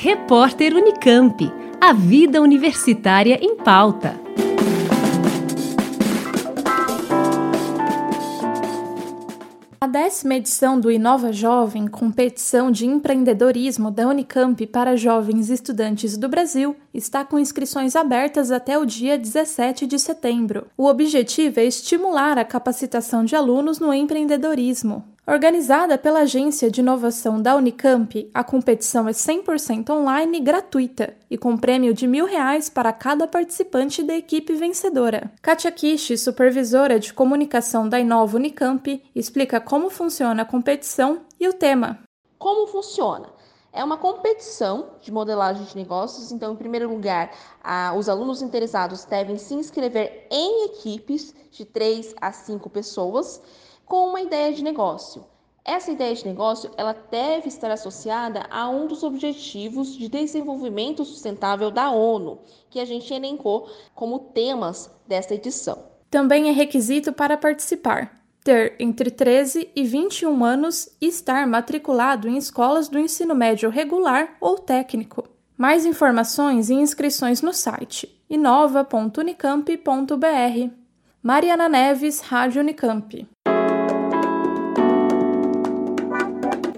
Repórter Unicamp. A vida universitária em pauta. A décima edição do Inova Jovem, competição de empreendedorismo da Unicamp para jovens estudantes do Brasil, está com inscrições abertas até o dia 17 de setembro. O objetivo é estimular a capacitação de alunos no empreendedorismo. Organizada pela Agência de Inovação da Unicamp, a competição é 100% online e gratuita e com prêmio de mil reais para cada participante da equipe vencedora. Katia Kishi, supervisora de comunicação da Inova Unicamp, explica como funciona a competição e o tema. Como funciona? É uma competição de modelagem de negócios, então, em primeiro lugar, a, os alunos interessados devem se inscrever em equipes de 3 a 5 pessoas com uma ideia de negócio. Essa ideia de negócio ela deve estar associada a um dos objetivos de desenvolvimento sustentável da ONU, que a gente elencou como temas desta edição. Também é requisito para participar ter entre 13 e 21 anos e estar matriculado em escolas do ensino médio regular ou técnico. Mais informações e inscrições no site inova.unicamp.br. Mariana Neves, Rádio Unicamp.